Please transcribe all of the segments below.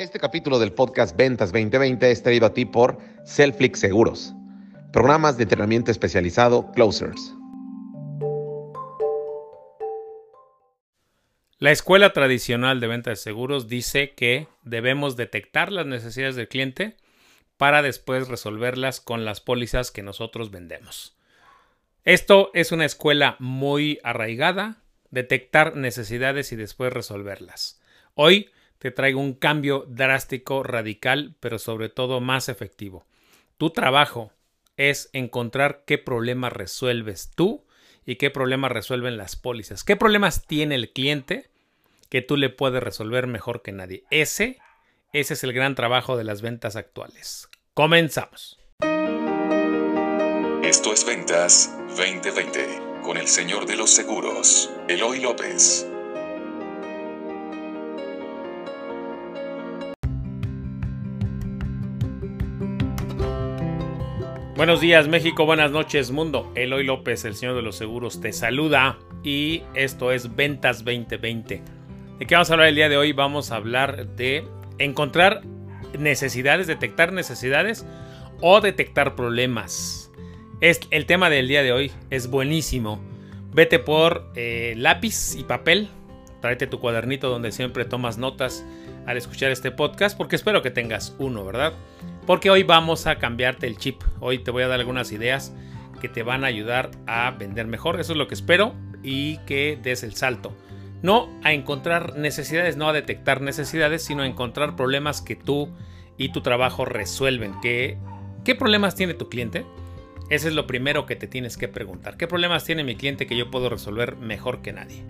Este capítulo del podcast Ventas 2020 es traído a ti por Selflix Seguros, programas de entrenamiento especializado Closers. La escuela tradicional de venta de seguros dice que debemos detectar las necesidades del cliente para después resolverlas con las pólizas que nosotros vendemos. Esto es una escuela muy arraigada, detectar necesidades y después resolverlas. Hoy te traigo un cambio drástico, radical, pero sobre todo más efectivo. Tu trabajo es encontrar qué problemas resuelves tú y qué problemas resuelven las pólizas. ¿Qué problemas tiene el cliente que tú le puedes resolver mejor que nadie? Ese, ese es el gran trabajo de las ventas actuales. Comenzamos. Esto es Ventas 2020 con el señor de los seguros, Eloy López. Buenos días México, buenas noches mundo. Eloy López, el señor de los seguros, te saluda y esto es Ventas 2020. ¿De qué vamos a hablar el día de hoy? Vamos a hablar de encontrar necesidades, detectar necesidades o detectar problemas. Es, el tema del día de hoy es buenísimo. Vete por eh, lápiz y papel. Tráete tu cuadernito donde siempre tomas notas al escuchar este podcast porque espero que tengas uno, ¿verdad? Porque hoy vamos a cambiarte el chip. Hoy te voy a dar algunas ideas que te van a ayudar a vender mejor. Eso es lo que espero y que des el salto. No a encontrar necesidades, no a detectar necesidades, sino a encontrar problemas que tú y tu trabajo resuelven. ¿Qué, qué problemas tiene tu cliente? Ese es lo primero que te tienes que preguntar. ¿Qué problemas tiene mi cliente que yo puedo resolver mejor que nadie?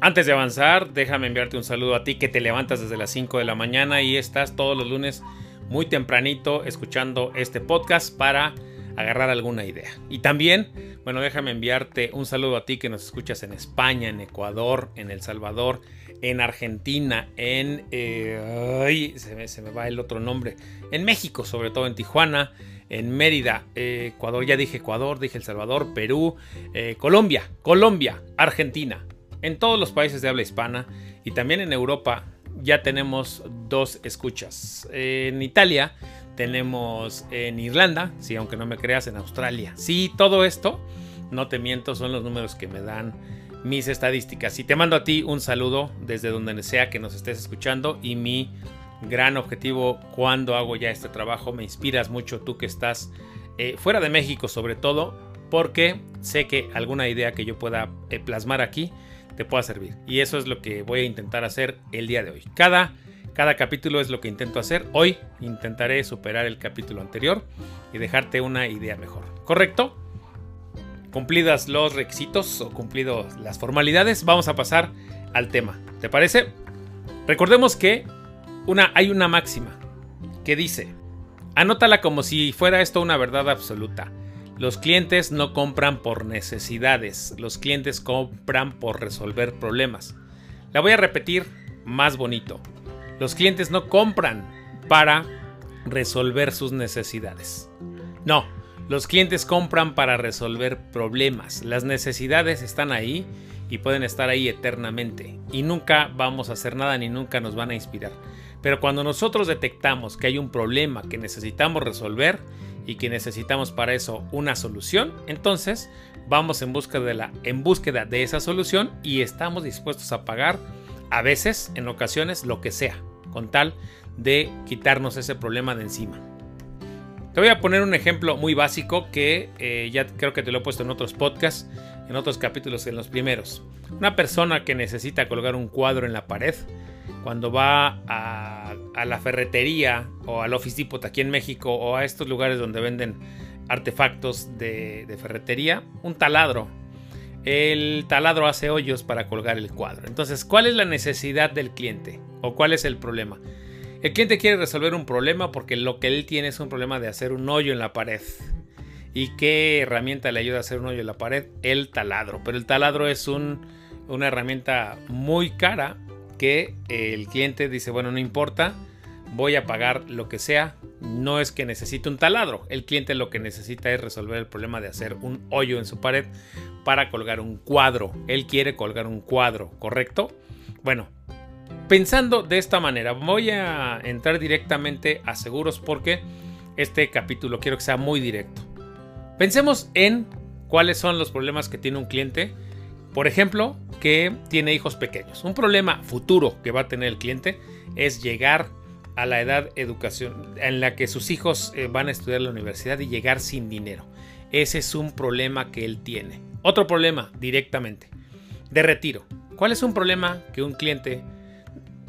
Antes de avanzar, déjame enviarte un saludo a ti que te levantas desde las 5 de la mañana y estás todos los lunes muy tempranito escuchando este podcast para agarrar alguna idea. Y también, bueno, déjame enviarte un saludo a ti que nos escuchas en España, en Ecuador, en El Salvador, en Argentina, en... Eh, ay, se, me, va el otro nombre. En México, sobre todo en Tijuana, en Mérida, eh, Ecuador, ya dije Ecuador, dije El Salvador, Perú, eh, Colombia, Colombia, Argentina. En todos los países de habla hispana y también en Europa ya tenemos dos escuchas. En Italia tenemos en Irlanda, sí, aunque no me creas, en Australia. Sí, todo esto, no te miento, son los números que me dan mis estadísticas. Y te mando a ti un saludo desde donde sea que nos estés escuchando y mi gran objetivo cuando hago ya este trabajo, me inspiras mucho tú que estás eh, fuera de México sobre todo, porque sé que alguna idea que yo pueda eh, plasmar aquí te pueda servir. Y eso es lo que voy a intentar hacer el día de hoy. Cada, cada capítulo es lo que intento hacer. Hoy intentaré superar el capítulo anterior y dejarte una idea mejor. ¿Correcto? Cumplidas los requisitos o cumplidos las formalidades, vamos a pasar al tema. ¿Te parece? Recordemos que una, hay una máxima que dice, anótala como si fuera esto una verdad absoluta. Los clientes no compran por necesidades, los clientes compran por resolver problemas. La voy a repetir más bonito. Los clientes no compran para resolver sus necesidades. No, los clientes compran para resolver problemas. Las necesidades están ahí y pueden estar ahí eternamente. Y nunca vamos a hacer nada ni nunca nos van a inspirar. Pero cuando nosotros detectamos que hay un problema que necesitamos resolver, y que necesitamos para eso una solución, entonces vamos en búsqueda de, la, en búsqueda de esa solución y estamos dispuestos a pagar a veces, en ocasiones, lo que sea, con tal de quitarnos ese problema de encima. Te voy a poner un ejemplo muy básico que eh, ya creo que te lo he puesto en otros podcasts, en otros capítulos, en los primeros. Una persona que necesita colgar un cuadro en la pared cuando va a, la ferretería o al Office Depot aquí en México o a estos lugares donde venden artefactos de, ferretería, un taladro. El taladro hace hoyos para colgar el cuadro. Entonces, ¿cuál es la necesidad del cliente? ¿O cuál es el problema? El cliente quiere resolver un problema porque lo que él tiene es un problema de hacer un hoyo en la pared. ¿Y qué herramienta le ayuda a hacer un hoyo en la pared? El taladro. Pero el taladro es un, una herramienta muy cara que el cliente dice, bueno, no importa, voy a pagar lo que sea. No es que necesite un taladro. El cliente lo que necesita es resolver el problema de hacer un hoyo en su pared para colgar un cuadro. Él quiere colgar un cuadro, ¿correcto? Bueno, Pensando de esta manera, voy a entrar directamente a seguros porque este capítulo quiero que sea muy directo. Pensemos en cuáles son los problemas que tiene un cliente. Por ejemplo, que tiene hijos pequeños. Un problema futuro que va a tener el cliente es llegar a la edad educación en la que sus hijos eh, van a estudiar la universidad y llegar sin dinero. Ese es un problema que él tiene. Otro problema directamente de retiro. ¿Cuál es un problema que un cliente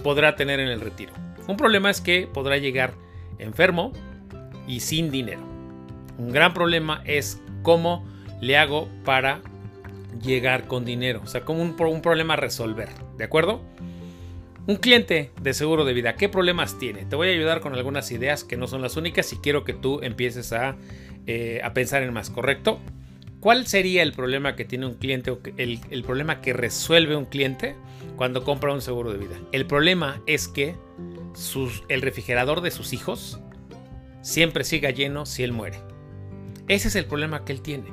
podrá tener en el retiro. Un problema es que podrá llegar enfermo y sin dinero. Un gran problema es cómo le hago para llegar con dinero. O sea, como un, problema a resolver. ¿De acuerdo? Un cliente de seguro de vida, ¿qué problemas tiene? Te voy a ayudar con algunas ideas que no son las únicas y quiero que tú empieces a, eh, a pensar en más, ¿correcto? ¿Cuál sería el problema que tiene un cliente o el, el problema que resuelve un cliente? cuando compra un seguro de vida. El problema es que el refrigerador de sus hijos siempre siga lleno si él muere. Ese es el problema que él tiene.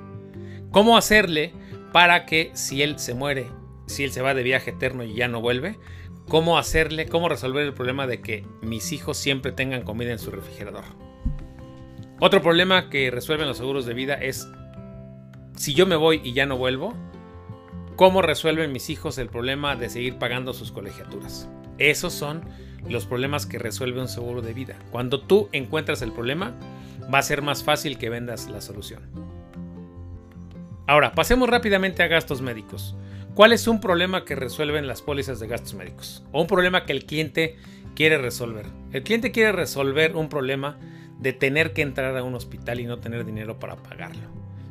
¿Cómo hacerle para que si él se muere, si él se va de viaje eterno y ya no vuelve, cómo hacerle, cómo resolver el problema de que mis hijos siempre tengan comida en su refrigerador? Otro problema que resuelven los seguros de vida es si yo me voy y ya no vuelvo, ¿Cómo resuelven mis hijos el problema de seguir pagando sus colegiaturas? Esos son los problemas que resuelve un seguro de vida. Cuando tú encuentras el problema, va a ser más fácil que vendas la solución. Ahora, pasemos rápidamente a gastos médicos. ¿Cuál es un problema que resuelven las pólizas de gastos médicos? O un problema que el cliente quiere resolver. El cliente quiere resolver un problema de tener que entrar a un hospital y no tener dinero para pagarlo.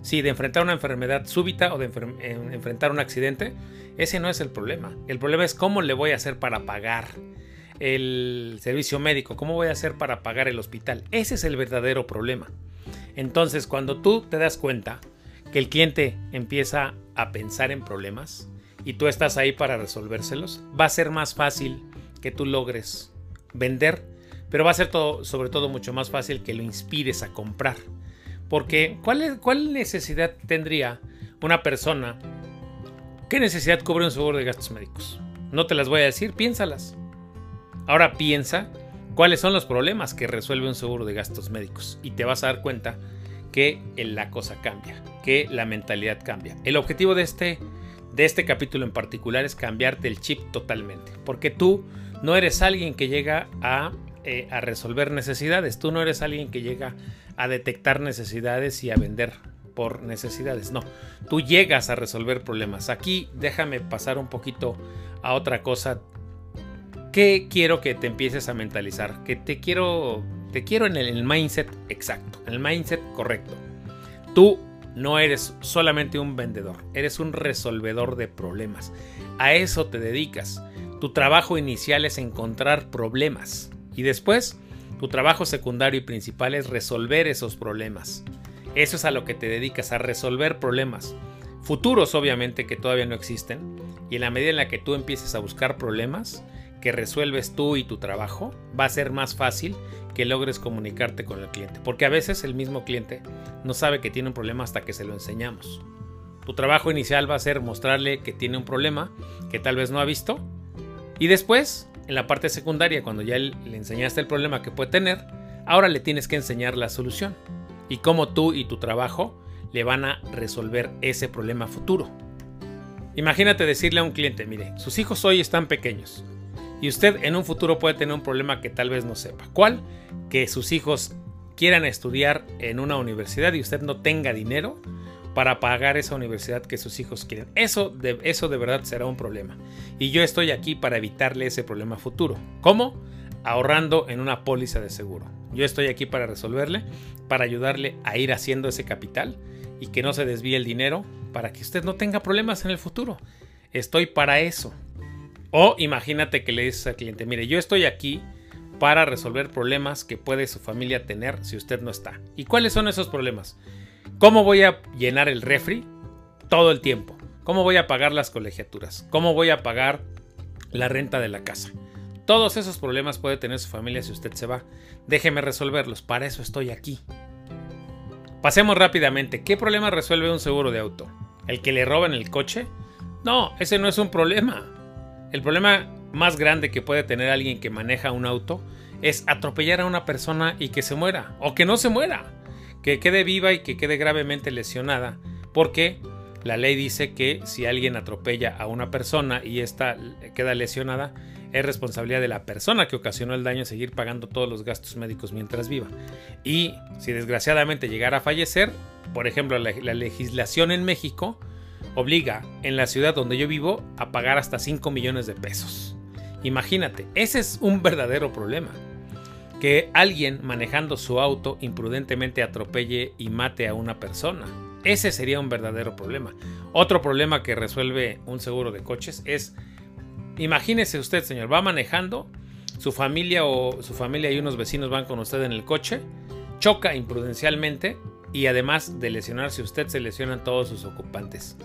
Sí, de enfrentar una enfermedad súbita o de enfrentar un accidente, ese no es el problema. El problema es cómo le voy a hacer para pagar el servicio médico, cómo voy a hacer para pagar el hospital. Ese es el verdadero problema. Entonces, cuando tú te das cuenta que el cliente empieza a pensar en problemas y tú estás ahí para resolvérselos, va a ser más fácil que tú logres vender, pero va a ser sobre todo mucho más fácil que lo inspires a comprar. Porque ¿cuál, ¿cuál necesidad tendría una persona? ¿Qué necesidad cubre un seguro de gastos médicos? No te las voy a decir, piénsalas. Ahora piensa cuáles son los problemas que resuelve un seguro de gastos médicos y te vas a dar cuenta que la cosa cambia, que la mentalidad cambia. El objetivo de este, de este capítulo en particular es cambiarte el chip totalmente, porque tú no eres alguien que llega a, eh, a resolver necesidades, tú no eres alguien que llega a detectar necesidades y a vender por necesidades. No, tú llegas a resolver problemas. Aquí déjame pasar un poquito a otra cosa que quiero que te empieces a mentalizar, que te quiero te quiero en el mindset exacto, en el mindset correcto. Tú no eres solamente un vendedor, eres un resolvedor de problemas. A eso te dedicas. Tu trabajo inicial es encontrar problemas y después tu trabajo secundario y principal es resolver esos problemas. Eso es a lo que te dedicas, a resolver problemas. Futuros obviamente que todavía no existen. Y en la medida en la que tú empieces a buscar problemas que resuelves tú y tu trabajo, va a ser más fácil que logres comunicarte con el cliente. Porque a veces el mismo cliente no sabe que tiene un problema hasta que se lo enseñamos. Tu trabajo inicial va a ser mostrarle que tiene un problema que tal vez no ha visto. Y después en la parte secundaria, cuando ya le enseñaste el problema que puede tener, ahora le tienes que enseñar la solución y cómo tú y tu trabajo le van a resolver ese problema futuro. Imagínate decirle a un cliente, mire, sus hijos hoy están pequeños y usted en un futuro puede tener un problema que tal vez no sepa. ¿Cuál? Que sus hijos quieran estudiar en una universidad y usted no tenga dinero para pagar esa universidad que sus hijos quieren. Eso de, eso de verdad será un problema. Y yo estoy aquí para evitarle ese problema futuro. ¿Cómo? Ahorrando en una póliza de seguro. Yo estoy aquí para resolverle, para ayudarle a ir haciendo ese capital y que no se desvíe el dinero para que usted no tenga problemas en el futuro. Estoy para eso. O imagínate que le dices al cliente, mire, yo estoy aquí para resolver problemas que puede su familia tener si usted no está. ¿Y cuáles son esos problemas? ¿Cómo voy a llenar el refri todo el tiempo? ¿Cómo voy a pagar las colegiaturas? ¿Cómo voy a pagar la renta de la casa? Todos esos problemas puede tener su familia si usted se va. Déjeme resolverlos, para eso estoy aquí. Pasemos rápidamente. ¿Qué problema resuelve un seguro de auto? ¿El que le roban el coche? No, ese no es un problema. El problema más grande que puede tener alguien que maneja un auto es atropellar a una persona y que se muera, o que no se muera, que quede viva y que quede gravemente lesionada, porque la ley dice que si alguien atropella a una persona y ésta queda lesionada, es responsabilidad de la persona que ocasionó el daño seguir pagando todos los gastos médicos mientras viva. Y si desgraciadamente llegara a fallecer, por ejemplo, la, la legislación en México obliga en la ciudad donde yo vivo a pagar hasta 5 millones de pesos. Imagínate, ese es un verdadero problema. Que alguien manejando su auto imprudentemente atropelle y mate a una persona. Ese sería un verdadero problema. Otro problema que resuelve un seguro de coches es, imagínese usted, señor, va manejando, su familia o su familia y unos vecinos van con usted en el coche, choca imprudencialmente y además de lesionarse usted, se lesionan todos sus ocupantes.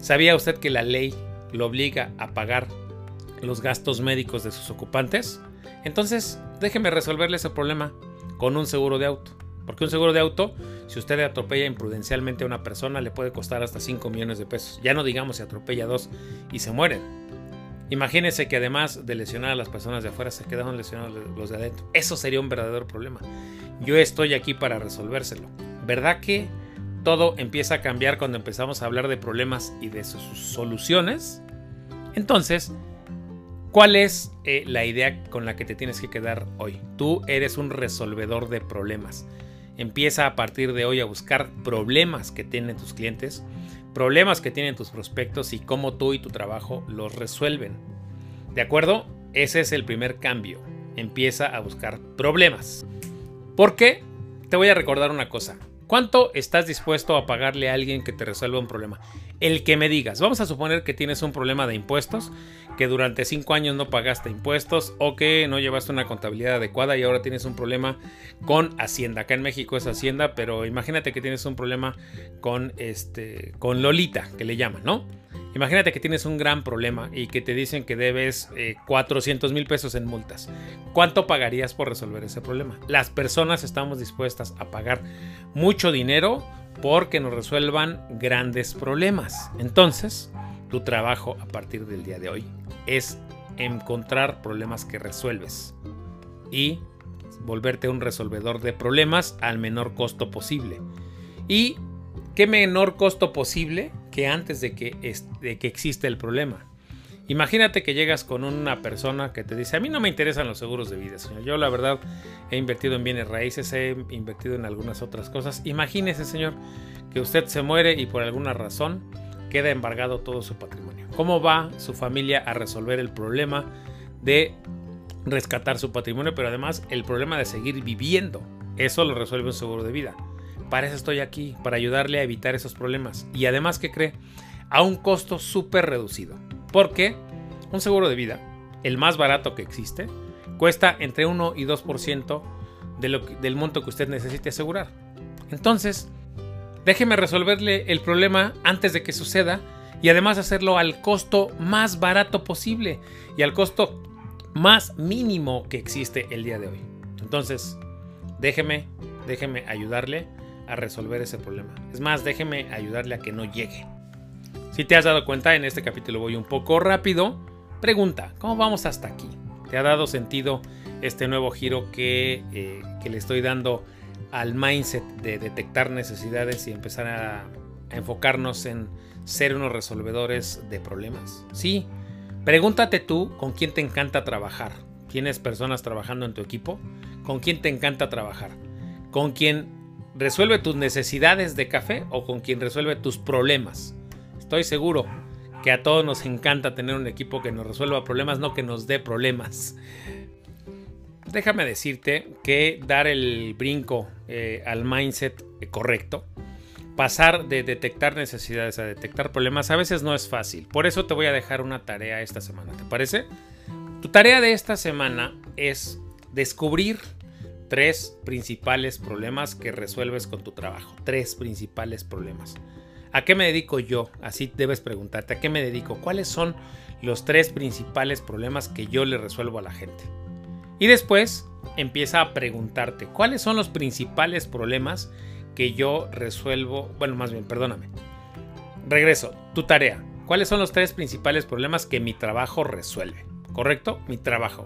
¿Sabía usted que la ley lo obliga a pagar los gastos médicos de sus ocupantes? Entonces, déjeme resolverle ese problema con un seguro de auto. Porque un seguro de auto, si usted atropella imprudencialmente a una persona, le puede costar hasta 5 millones de pesos. Ya no digamos si atropella a dos y se mueren. Imagínese que además de lesionar a las personas de afuera, se quedaron lesionados los de adentro. Eso sería un verdadero problema. Yo estoy aquí para resolvérselo. ¿Verdad que todo empieza a cambiar cuando empezamos a hablar de problemas y de sus soluciones? Entonces, ¿Cuál es eh, la idea con la que te tienes que quedar hoy? Tú eres un resolvedor de problemas. Empieza a partir de hoy a buscar problemas que tienen tus clientes, problemas que tienen tus prospectos y cómo tú y tu trabajo los resuelven. ¿De acuerdo? Ese es el primer cambio. Empieza a buscar problemas. ¿Por qué? Te voy a recordar una cosa. ¿Cuánto estás dispuesto a pagarle a alguien que te resuelva un problema? El que me digas. Vamos a suponer que tienes un problema de impuestos, que durante cinco años no pagaste impuestos o que no llevaste una contabilidad adecuada y ahora tienes un problema con Hacienda. Acá en México es Hacienda, pero imagínate que tienes un problema con este con Lolita, que le llaman, ¿no? Imagínate que tienes un gran problema y que te dicen que debes 400 eh, mil pesos en multas. ¿Cuánto pagarías por resolver ese problema? Las personas estamos dispuestas a pagar mucho dinero porque nos resuelvan grandes problemas. Entonces, tu trabajo a partir del día de hoy es encontrar problemas que resuelves y volverte un resolvedor de problemas al menor costo posible. Y qué menor costo posible que antes de que, de que existe el problema. Imagínate que llegas con una persona que te dice, a mí no me interesan los seguros de vida, señor. Yo la verdad he invertido en bienes raíces, he invertido en algunas otras cosas. Imagínese, señor, que usted se muere y por alguna razón queda embargado todo su patrimonio. ¿Cómo va su familia a resolver el problema de rescatar su patrimonio, pero además el problema de seguir viviendo? Eso lo resuelve un seguro de vida. Para eso estoy aquí, para ayudarle a evitar esos problemas. Y además, que cree? A un costo súper reducido. Porque un seguro de vida, el más barato que existe, cuesta entre 1 y 2% de del monto que usted necesite asegurar. Entonces, déjeme resolverle el problema antes de que suceda y además hacerlo al costo más barato posible y al costo más mínimo que existe el día de hoy. Entonces, déjeme, déjeme ayudarle a resolver ese problema. Es más, déjeme ayudarle a que no llegue. Si te has dado cuenta, en este capítulo voy un poco rápido. Pregunta, ¿cómo vamos hasta aquí? ¿Te ha dado sentido este nuevo giro que, eh, que le estoy dando al mindset de detectar necesidades y empezar a, a enfocarnos en ser unos resolvedores de problemas? Sí. Pregúntate tú con quién te encanta trabajar. ¿Tienes personas trabajando en tu equipo? ¿Con quién te encanta trabajar? ¿Con quién resuelve tus necesidades de café o con quien resuelve tus problemas. Estoy seguro que a todos nos encanta tener un equipo que nos resuelva problemas, no que nos dé problemas. Déjame decirte que dar el brinco eh, al mindset correcto, pasar de detectar necesidades a detectar problemas, a veces no es fácil. Por eso te voy a dejar una tarea esta semana, ¿te parece? Tu tarea de esta semana es descubrir tres principales problemas que resuelves con tu trabajo. Tres principales problemas. ¿A qué me dedico yo? Así debes preguntarte, ¿a qué me dedico? ¿Cuáles son los tres principales problemas que yo le resuelvo a la gente? Y después empieza a preguntarte, ¿cuáles son los principales problemas que yo resuelvo? Bueno, más bien, perdóname. Regreso, tu tarea. ¿Cuáles son los tres principales problemas que mi trabajo resuelve? ¿correcto? Mi trabajo.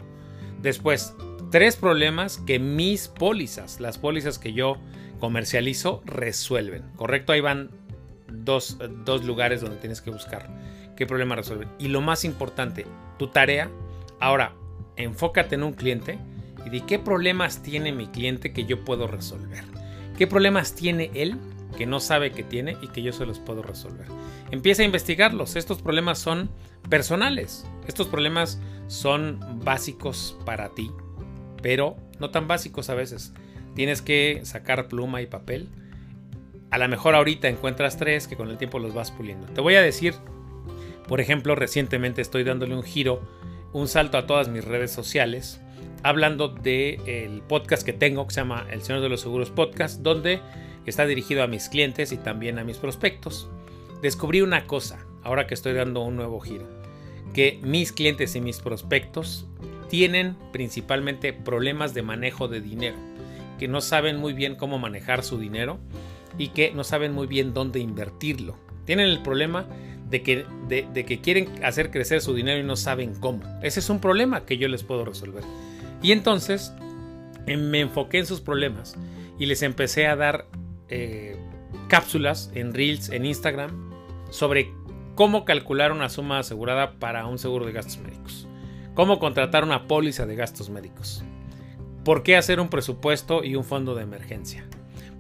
Después, tres problemas que mis pólizas, las pólizas que yo comercializo, resuelven, ¿correcto? Ahí van dos, dos lugares donde tienes que buscar qué problema resuelven. Y lo más importante, tu tarea, ahora, enfócate en un cliente y di qué problemas tiene mi cliente que yo puedo resolver. ¿Qué problemas tiene él que no sabe que tiene y que yo se los puedo resolver? Empieza a investigarlos. Estos problemas son personales. Estos problemas son básicos para ti, pero no tan básicos a veces. Tienes que sacar pluma y papel. A lo mejor ahorita encuentras tres que con el tiempo los vas puliendo. Te voy a decir, por ejemplo, recientemente estoy dándole un giro, un salto a todas mis redes sociales hablando del podcast que tengo que se llama El Señor de los Seguros Podcast, donde está dirigido a mis clientes y también a mis prospectos. Descubrí una cosa, ahora que estoy dando un nuevo giro, que mis clientes y mis prospectos tienen principalmente problemas de manejo de dinero, que no saben muy bien cómo manejar su dinero y que no saben muy bien dónde invertirlo. Tienen el problema de que, de que quieren hacer crecer su dinero y no saben cómo. Ese es un problema que yo les puedo resolver. Y entonces em, me enfoqué en sus problemas y les empecé a dar eh, cápsulas en Reels, en Instagram, sobre cómo calcular una suma asegurada para un seguro de gastos médicos, cómo contratar una póliza de gastos médicos, por qué hacer un presupuesto y un fondo de emergencia,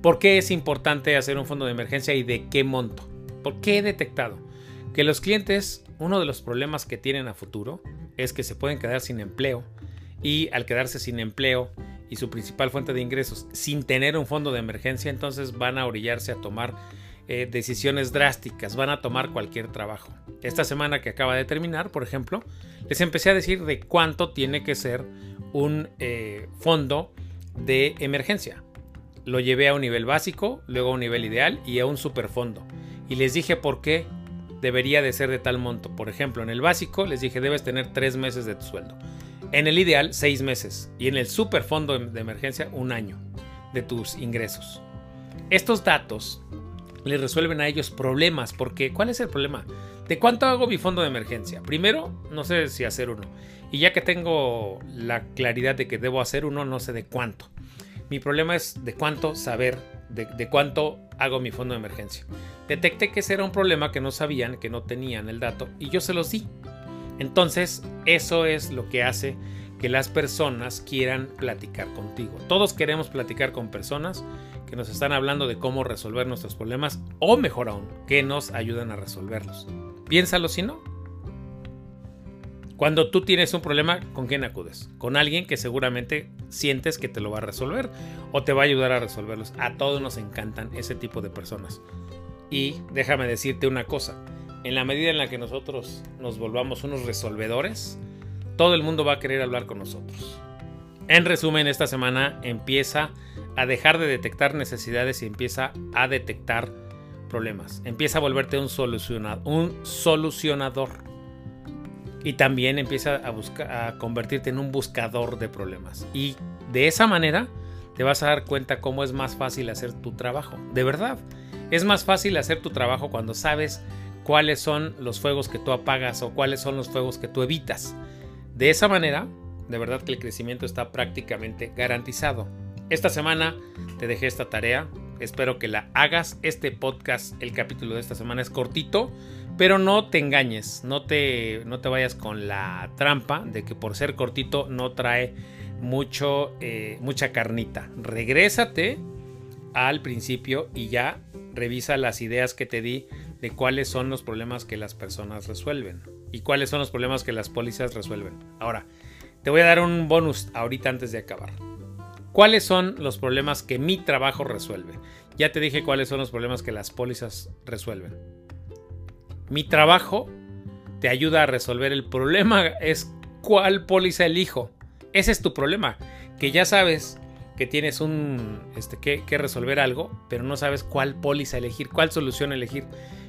por qué es importante hacer un fondo de emergencia y de qué monto, por qué he detectado que los clientes, uno de los problemas que tienen a futuro es que se pueden quedar sin empleo, y al quedarse sin empleo y su principal fuente de ingresos sin tener un fondo de emergencia, entonces van a orillarse a tomar eh, decisiones drásticas, van a tomar cualquier trabajo. Esta semana que acaba de terminar, por ejemplo, les empecé a decir de cuánto tiene que ser un eh, fondo de emergencia. Lo llevé a un nivel básico, luego a un nivel ideal y a un superfondo. Y les dije por qué debería de ser de tal monto. Por ejemplo, en el básico les dije debes tener tres meses de tu sueldo. En el ideal, seis meses. Y en el super fondo de emergencia, un año de tus ingresos. Estos datos les resuelven a ellos problemas. Porque, ¿cuál es el problema? ¿De cuánto hago mi fondo de emergencia? Primero, no sé si hacer uno. Y ya que tengo la claridad de que debo hacer uno, no sé de cuánto. Mi problema es de cuánto saber, de, cuánto hago mi fondo de emergencia. Detecté que ese era un problema que no sabían, que no tenían el dato, y yo se los di. Entonces, eso es lo que hace que las personas quieran platicar contigo. Todos queremos platicar con personas que nos están hablando de cómo resolver nuestros problemas o mejor aún, que nos ayudan a resolverlos. Piénsalo si no. Cuando tú tienes un problema, ¿con quién acudes? Con alguien que seguramente sientes que te lo va a resolver o te va a ayudar a resolverlos. A todos nos encantan ese tipo de personas. Y déjame decirte una cosa, en la medida en la que nosotros nos volvamos unos resolvedores, todo el mundo va a querer hablar con nosotros. En resumen, esta semana empieza a dejar de detectar necesidades y empieza a detectar problemas. Empieza a volverte un, un solucionador. Y también empieza a, buscar, a convertirte en un buscador de problemas. Y de esa manera te vas a dar cuenta cómo es más fácil hacer tu trabajo. De verdad, es más fácil hacer tu trabajo cuando sabes cuáles son los fuegos que tú apagas o cuáles son los fuegos que tú evitas. De esa manera, de verdad que el crecimiento está prácticamente garantizado. Esta semana te dejé esta tarea, espero que la hagas. Este podcast, el capítulo de esta semana es cortito, pero no te engañes, no te, no te vayas con la trampa de que por ser cortito no trae mucho, eh, mucha carnita. Regrésate al principio y ya revisa las ideas que te di de cuáles son los problemas que las personas resuelven y cuáles son los problemas que las pólizas resuelven. Ahora, te voy a dar un bonus ahorita antes de acabar. ¿Cuáles son los problemas que mi trabajo resuelve? Ya te dije cuáles son los problemas que las pólizas resuelven. Mi trabajo te ayuda a resolver el problema es cuál póliza elijo. Ese es tu problema, que ya sabes que tienes un este que, resolver algo, pero no sabes cuál póliza elegir, cuál solución elegir.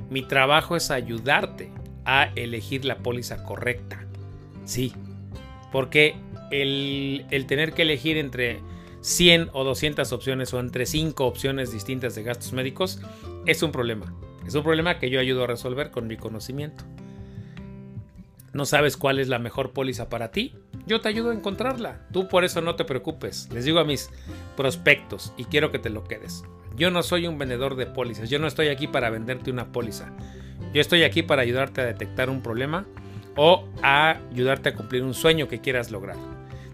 Mi trabajo es ayudarte a elegir la póliza correcta. Sí, porque el, tener que elegir entre 100 o 200 opciones o entre 5 opciones distintas de gastos médicos es un problema. Es un problema que yo ayudo a resolver con mi conocimiento. ¿No sabes cuál es la mejor póliza para ti? Yo te ayudo a encontrarla. Tú por eso no te preocupes. Les digo a mis prospectos y quiero que te lo quedes. Yo no soy un vendedor de pólizas. Yo no estoy aquí para venderte una póliza. Yo estoy aquí para ayudarte a detectar un problema o a ayudarte a cumplir un sueño que quieras lograr.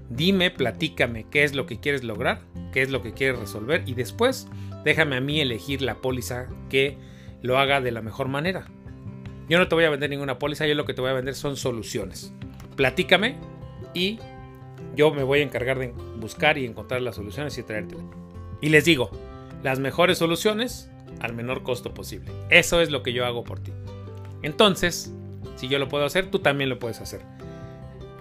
Dime, platícame qué es lo que quieres lograr, qué es lo que quieres resolver y después déjame a mí elegir la póliza que lo haga de la mejor manera. Yo no te voy a vender ninguna póliza, yo lo que te voy a vender son soluciones. Platícame y yo me voy a encargar de buscar y encontrar las soluciones y traértelas. Y les digo, las mejores soluciones al menor costo posible. Eso es lo que yo hago por ti. Entonces, si yo lo puedo hacer, tú también lo puedes hacer.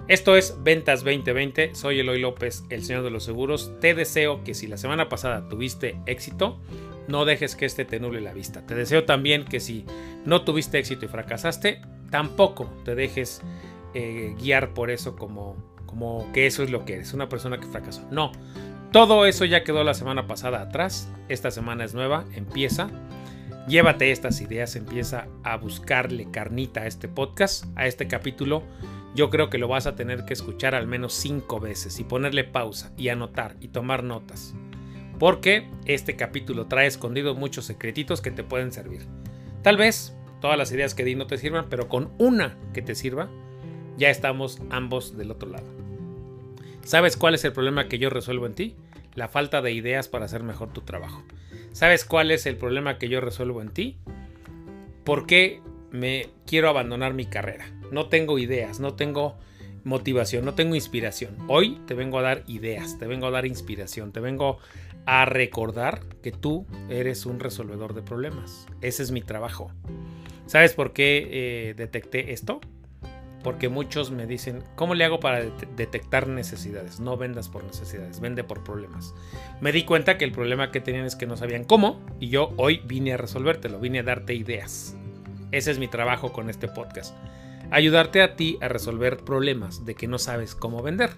Esto es Ventas 2020. Soy Eloy López, el señor de los seguros. Te deseo que si la semana pasada tuviste éxito, no dejes que este te nuble la vista. Te deseo también que si no tuviste éxito y fracasaste, tampoco te dejes eh, guiar por eso como, como que eso es lo que eres, una persona que fracasó. No, todo eso ya quedó la semana pasada atrás. Esta semana es nueva, empieza. Llévate estas ideas, empieza a buscarle carnita a este podcast, a este capítulo. Yo creo que lo vas a tener que escuchar al menos cinco veces y ponerle pausa y anotar y tomar notas porque este capítulo trae escondidos muchos secretitos que te pueden servir. Tal vez todas las ideas que di no te sirvan, pero con una que te sirva, ya estamos ambos del otro lado. ¿Sabes cuál es el problema que yo resuelvo en ti? La falta de ideas para hacer mejor tu trabajo. ¿Sabes cuál es el problema que yo resuelvo en ti? ¿Por qué me quiero abandonar mi carrera? No tengo ideas, no tengo motivación, no tengo inspiración. Hoy te vengo a dar ideas, te vengo a dar inspiración, te vengo a recordar que tú eres un resolvedor de problemas. Ese es mi trabajo. ¿Sabes por qué eh, detecté esto? Porque muchos me dicen, ¿cómo le hago para detectar necesidades? No vendas por necesidades, vende por problemas. Me di cuenta que el problema que tenían es que no sabían cómo y yo hoy vine a resolvértelo, vine a darte ideas. Ese es mi trabajo con este podcast. Ayudarte a ti a resolver problemas de que no sabes cómo vender.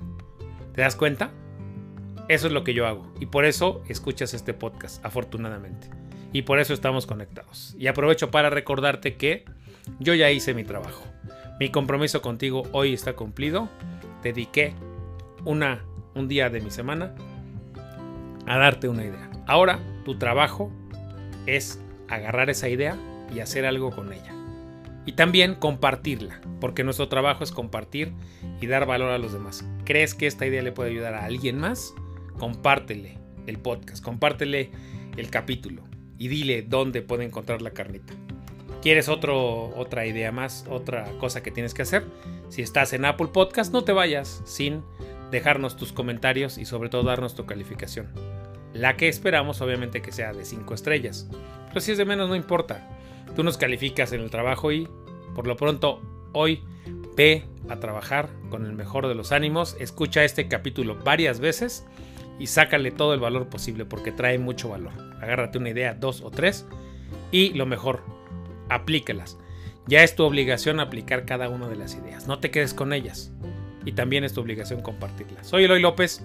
¿Te das cuenta? Eso es lo que yo hago. Y por eso escuchas este podcast, afortunadamente. Y por eso estamos conectados. Y aprovecho para recordarte que yo ya hice mi trabajo. Mi compromiso contigo hoy está cumplido. Dediqué una, un día de mi semana a darte una idea. Ahora tu trabajo es agarrar esa idea y hacer algo con ella. Y también compartirla, porque nuestro trabajo es compartir y dar valor a los demás. ¿Crees que esta idea le puede ayudar a alguien más? compártele el podcast, compártele el capítulo y dile dónde puede encontrar la carnita. ¿Quieres otra idea más, otra cosa que tienes que hacer? Si estás en Apple Podcast, no te vayas sin dejarnos tus comentarios y sobre todo darnos tu calificación. La que esperamos obviamente que sea de 5 estrellas. Pero si es de menos no importa. Tú nos calificas en el trabajo y por lo pronto hoy ve a trabajar con el mejor de los ánimos. Escucha este capítulo varias veces y sácale todo el valor posible porque trae mucho valor. Agárrate una idea, dos o tres y lo mejor, aplícalas. Ya es tu obligación aplicar cada una de las ideas. No te quedes con ellas. Y también es tu obligación compartirlas. Soy Eloy López,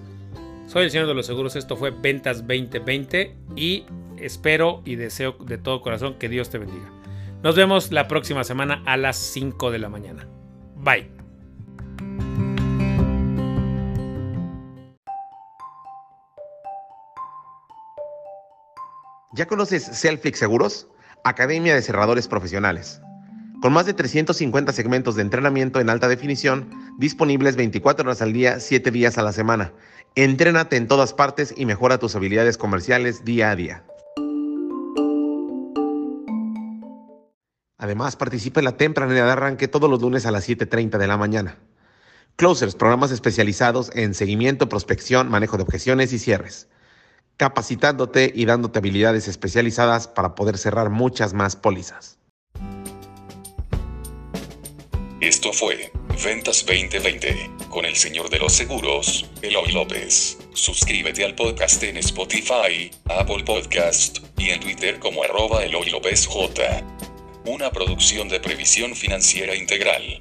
soy el señor de los seguros. Esto fue Ventas 2020 y espero y deseo de todo corazón que Dios te bendiga. Nos vemos la próxima semana a las 5 de la mañana. Bye. ¿Ya conoces Selflix Seguros? Academia de Cerradores Profesionales. Con más de 350 segmentos de entrenamiento en alta definición, disponibles 24 horas al día, 7 días a la semana. Entrénate en todas partes y mejora tus habilidades comerciales día a día. Además, participa en la temprana de arranque todos los lunes a las 7.30 de la mañana. Closers, programas especializados en seguimiento, prospección, manejo de objeciones y cierres capacitándote y dándote habilidades especializadas para poder cerrar muchas más pólizas. Esto fue Ventas 2020 con el señor de los seguros, Eloy López. Suscríbete al podcast en Spotify, Apple Podcast y en Twitter como arroba Eloy López J. Una producción de previsión financiera integral.